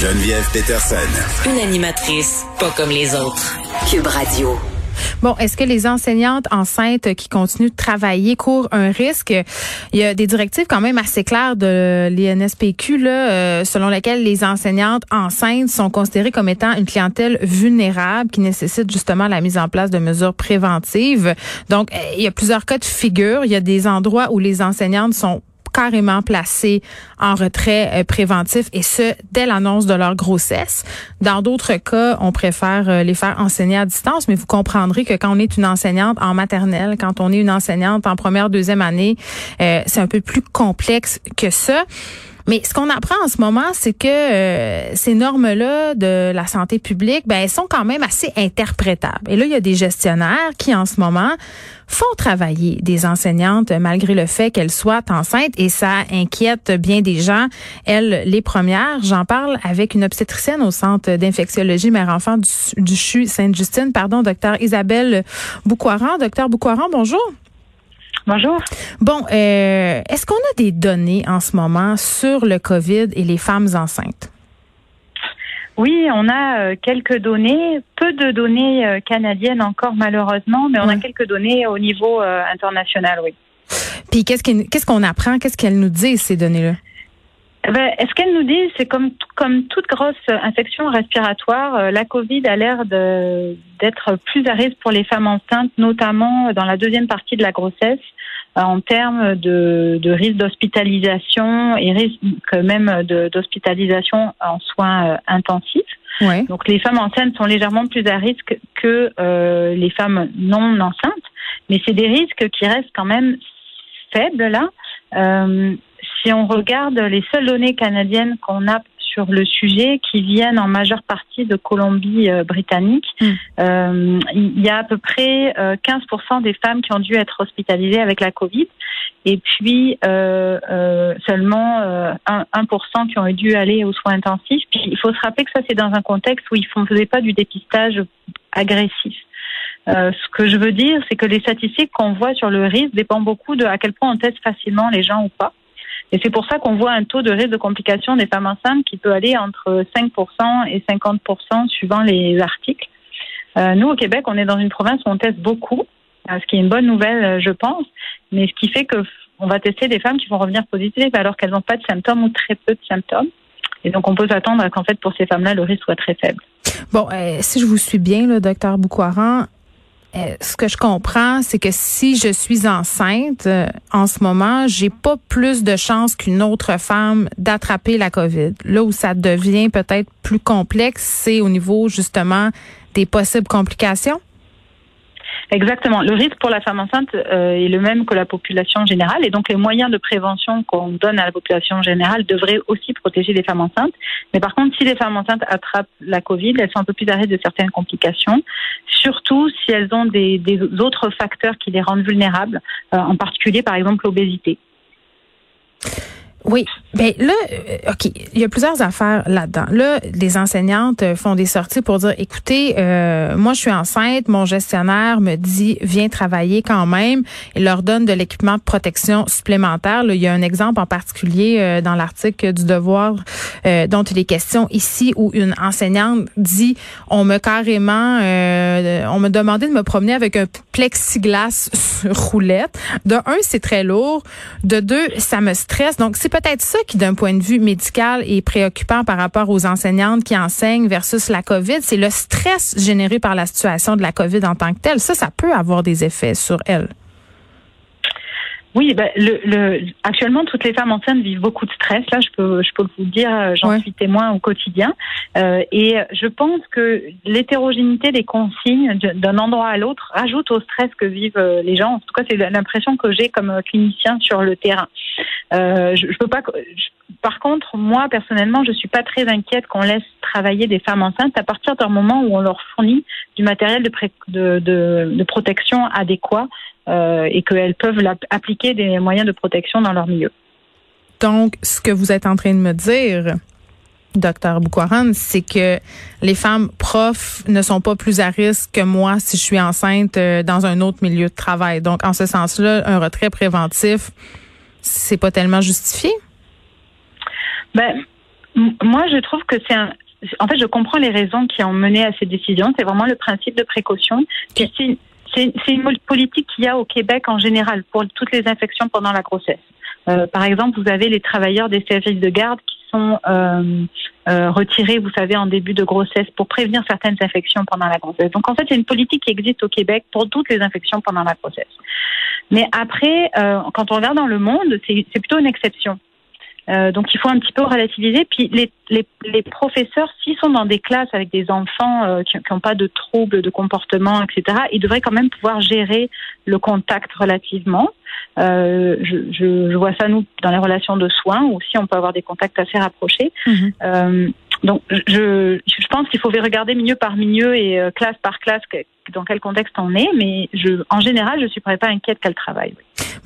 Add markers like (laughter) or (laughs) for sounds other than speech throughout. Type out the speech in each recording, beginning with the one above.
Geneviève Peterson. Une animatrice pas comme les autres. Cube Radio. Bon, est-ce que les enseignantes enceintes qui continuent de travailler courent un risque? Il y a des directives quand même assez claires de l'INSPQ, là, euh, selon lesquelles les enseignantes enceintes sont considérées comme étant une clientèle vulnérable qui nécessite justement la mise en place de mesures préventives. Donc, il y a plusieurs cas de figure. Il y a des endroits où les enseignantes sont carrément placés en retrait euh, préventif et ce dès l'annonce de leur grossesse. Dans d'autres cas, on préfère euh, les faire enseigner à distance, mais vous comprendrez que quand on est une enseignante en maternelle, quand on est une enseignante en première, deuxième année, euh, c'est un peu plus complexe que ça. Mais ce qu'on apprend en ce moment, c'est que euh, ces normes-là de la santé publique, ben, elles sont quand même assez interprétables. Et là, il y a des gestionnaires qui, en ce moment, font travailler des enseignantes malgré le fait qu'elles soient enceintes et ça inquiète bien des gens. Elles, les premières, j'en parle avec une obstétricienne au centre d'infectiologie mère-enfant du, du CHU Sainte-Justine, pardon, docteur Isabelle Boucoiran. Docteur Boucoiran, bonjour. Bonjour. Bon, euh, est-ce qu'on a des données en ce moment sur le COVID et les femmes enceintes? Oui, on a euh, quelques données, peu de données euh, canadiennes encore malheureusement, mais on a quelques données au niveau international, oui. Puis qu'est-ce qu'on apprend, qu'est-ce qu'elles nous disent ces données-là? Eh ben, ce qu'elles nous disent, c'est comme comme toute grosse infection respiratoire, la COVID a l'air d'être plus à risque pour les femmes enceintes, notamment dans la deuxième partie de la grossesse. Euh, en termes de, de risque d'hospitalisation et risque même d'hospitalisation en soins euh, intensifs. Donc les femmes enceintes sont légèrement plus à risque que euh, les femmes non enceintes, mais c'est des risques qui restent quand même faibles là. Euh, si on regarde les seules données canadiennes qu'on a sur le sujet qui viennent en majeure partie de Colombie-Britannique. Euh, hmm. euh, il y a à peu près 15% euh, des femmes qui ont dû être hospitalisées avec la Covid et puis seulement 1%, qui ont dû aller aux soins intensifs. Puis il faut se rappeler que ça, c'est dans un contexte où ils ne faisaient pas du dépistage agressif. ce que je veux dire, c'est que les statistiques qu'on voit sur le risque dépendent beaucoup de à quel point on teste facilement les gens ou pas. Et c'est pour ça qu'on voit un taux de risque de complication des femmes enceintes qui peut aller entre 5% et 50% suivant les articles. Euh, nous, au Québec, on est dans une province où on teste beaucoup, euh, ce qui est une bonne nouvelle, euh, je pense, mais ce qui fait que on va tester des femmes qui vont revenir positives alors qu'elles n'ont pas de symptômes ou très peu de symptômes. Et donc, on peut s'attendre à qu'en fait, pour ces femmes-là, le risque soit très faible. Bon, si je vous suis bien, le docteur Boukouaran, euh, ce que je comprends, c'est que si je suis enceinte euh, en ce moment, j'ai pas plus de chances qu'une autre femme d'attraper la COVID. Là où ça devient peut-être plus complexe, c'est au niveau justement des possibles complications. Exactement. Le risque pour la femme enceinte euh, est le même que la population générale et donc les moyens de prévention qu'on donne à la population générale devraient aussi protéger les femmes enceintes. Mais par contre, si les femmes enceintes attrapent la Covid, elles sont un peu plus à risque de certaines complications, surtout si elles ont des, autres facteurs qui les rendent vulnérables, euh, en particulier par exemple l'obésité. Oui, ben là, euh, ok, il y a plusieurs affaires là-dedans. Là, les enseignantes font des sorties pour dire, écoutez, euh, moi je suis enceinte, mon gestionnaire me dit viens travailler quand même, et leur donne de l'équipement de protection supplémentaire. Là, il y a un exemple en particulier euh, dans l'article du Devoir dont il est question ici, où une enseignante dit, on me carrément, on me demandait de me promener avec un plexiglas (laughs) roulette. De un, c'est très lourd. De deux, ça me stresse. Donc c'est peut-être ça qui, d'un point de vue médical, est préoccupant par rapport aux enseignantes qui enseignent versus la COVID. C'est le stress généré par la situation de la COVID en tant que telle. Ça, ça peut avoir des effets sur elles. Oui, ben, le, le, actuellement, toutes les femmes enceintes vivent beaucoup de stress. Là, je peux, je peux vous le dire, j'en suis témoin au quotidien. Euh, et je pense que l'hétérogénéité des consignes d'un endroit à l'autre rajoute au stress que vivent euh, les gens. En tout cas, c'est l'impression que j'ai comme clinicien sur le terrain. Euh, je, je, peux pas. par contre, moi personnellement, je suis pas très inquiète qu'on laisse travailler des femmes enceintes à partir d'un moment où on leur fournit du matériel de, de, de, de protection adéquat euh, et qu'elles peuvent appliquer des moyens de protection dans leur milieu. Donc, ce que vous êtes en train de me dire, docteur Boukwaran, c'est que les femmes profs ne sont pas plus à risque que moi si je suis enceinte euh, dans un autre milieu de travail. Donc, en ce sens-là, un retrait préventif, c'est pas tellement justifié? Ben, Moi, je trouve que c'est un. En fait, je comprends les raisons qui ont mené à ces décisions. C'est vraiment le principe de précaution. C'est une politique qu'il y a au Québec en général pour toutes les infections pendant la grossesse. Euh, par exemple, vous avez les travailleurs des services de garde qui sont euh, euh, retirés, vous savez, en début de grossesse pour prévenir certaines infections pendant la grossesse. Donc, en fait, a une politique qui existe au Québec pour toutes les infections pendant la grossesse. Mais après, euh, quand on regarde dans le monde, c'est plutôt une exception. Euh, donc il faut un petit peu relativiser. Puis les, les, les professeurs, s'ils sont dans des classes avec des enfants euh, qui n'ont pas de troubles de comportement, etc., ils devraient quand même pouvoir gérer le contact relativement. Euh, je, je, je, vois ça nous dans les relations de soins aussi, on peut avoir des contacts assez rapprochés. Euh, donc je, je pense qu'il faut regarder milieu par milieu et euh, classe par classe dans quel contexte on est, mais je, en général, je ne suis pas inquiète qu'elle travaille.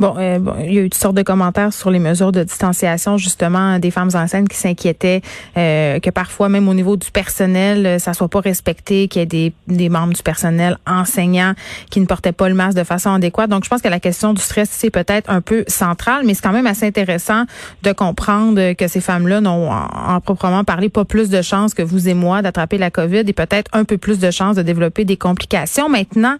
Euh, bon, il y a eu toutes sortes de commentaires sur les mesures de distanciation, justement, des femmes enceintes qui s'inquiétaient euh, que parfois, même au niveau du personnel, euh, ça soit pas respecté, qu'il y ait des, membres du personnel enseignants qui ne portaient pas le masque de façon adéquate. Donc, je pense que la question du stress, c'est peut-être un peu centrale, mais c'est quand même assez intéressant de comprendre que ces femmes-là n'ont, en, proprement parlé, pas plus de chances que vous et moi d'attraper la COVID et peut-être un peu plus de chances de développer des complications. Maintenant,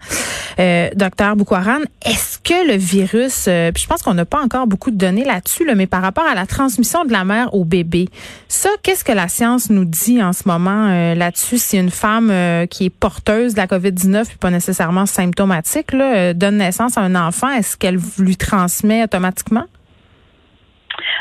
euh, docteur Boukwaran, est-ce que le virus euh, puis je pense qu'on n'a pas encore beaucoup de données là-dessus, mais par rapport à la transmission de la mère au bébé, ça, qu'est-ce que la science nous dit en ce moment euh, là-dessus? Si une femme qui est porteuse de la COVID-19 puis pas nécessairement symptomatique donne naissance à un enfant, est-ce qu'elle lui transmet automatiquement?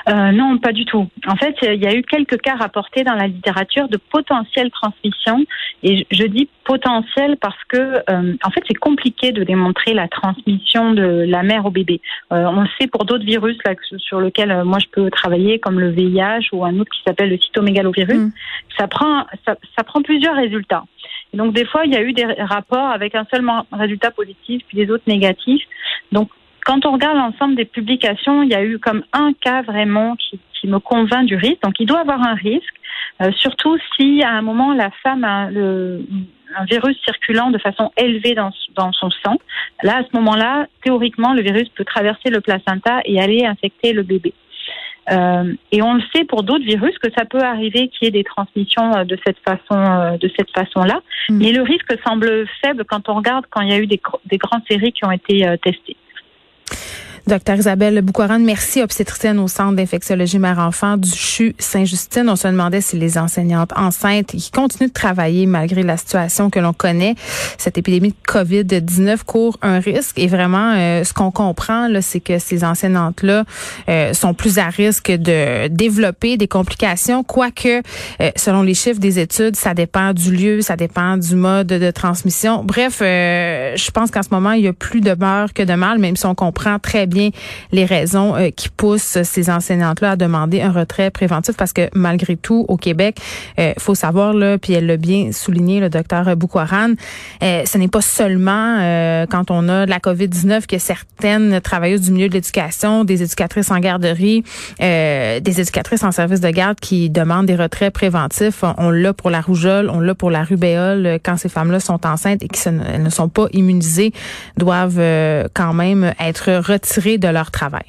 Euh, non, pas du tout. En fait, il y a eu quelques cas rapportés dans la littérature de potentielle transmission. Et je dis potentiel parce que, euh, en fait, c'est compliqué de démontrer la transmission de la mère au bébé. Euh, on le sait pour d'autres virus là, sur lesquels moi je peux travailler, comme le VIH ou un autre qui s'appelle le cytomégalovirus. Mm. Ça prend, ça, ça prend plusieurs résultats. Et donc des fois, il y a eu des rapports avec un seul résultat positif, puis des autres négatifs. Donc quand on regarde l'ensemble des publications, il y a eu comme un cas vraiment qui, me convainc du risque. Donc, il doit avoir un risque, euh, surtout si à un moment la femme a le, un virus circulant de façon élevée dans, dans son sang. Là, à ce moment-là, théoriquement, le virus peut traverser le placenta et aller infecter le bébé. Euh, et on le sait pour d'autres virus que ça peut arriver qu'il y ait des transmissions euh, de cette façon, de cette façon-là. Mm. Mais le risque semble faible quand on regarde quand il y a eu des, des grandes séries qui ont été testées. Docteur Isabelle Boukouaran, merci, obstétricienne au Centre d'infectiologie mère-enfant du CHU Saint-Justine. On se demandait si les enseignantes enceintes qui continuent de travailler malgré la situation que l'on connaît, cette épidémie de COVID-19 court un risque. Et vraiment, euh, ce qu'on comprend, c'est que ces enseignantes-là euh, sont plus à risque de développer des complications, quoique, euh, selon les chiffres des études, ça dépend du lieu, ça dépend du mode de transmission. Bref, je pense qu'en ce moment, il y a plus de beurre que de mal, même si on comprend très bien bien les raisons euh, qui poussent ces enseignantes-là à demander un retrait préventif parce que malgré tout, au Québec, euh, faut savoir, là, puis elle l'a bien souligné, le docteur Boukwaran, euh, ce n'est pas seulement euh, quand on a de la COVID-19 que certaines travailleuses du milieu de l'éducation, des éducatrices en garderie, des éducatrices en service de garde qui demandent des retraits préventifs. On l'a pour la rougeole, on l'a pour la rubéole quand ces femmes-là sont enceintes et qui ne sont pas immunisées, doivent quand même être retirées de leur travail.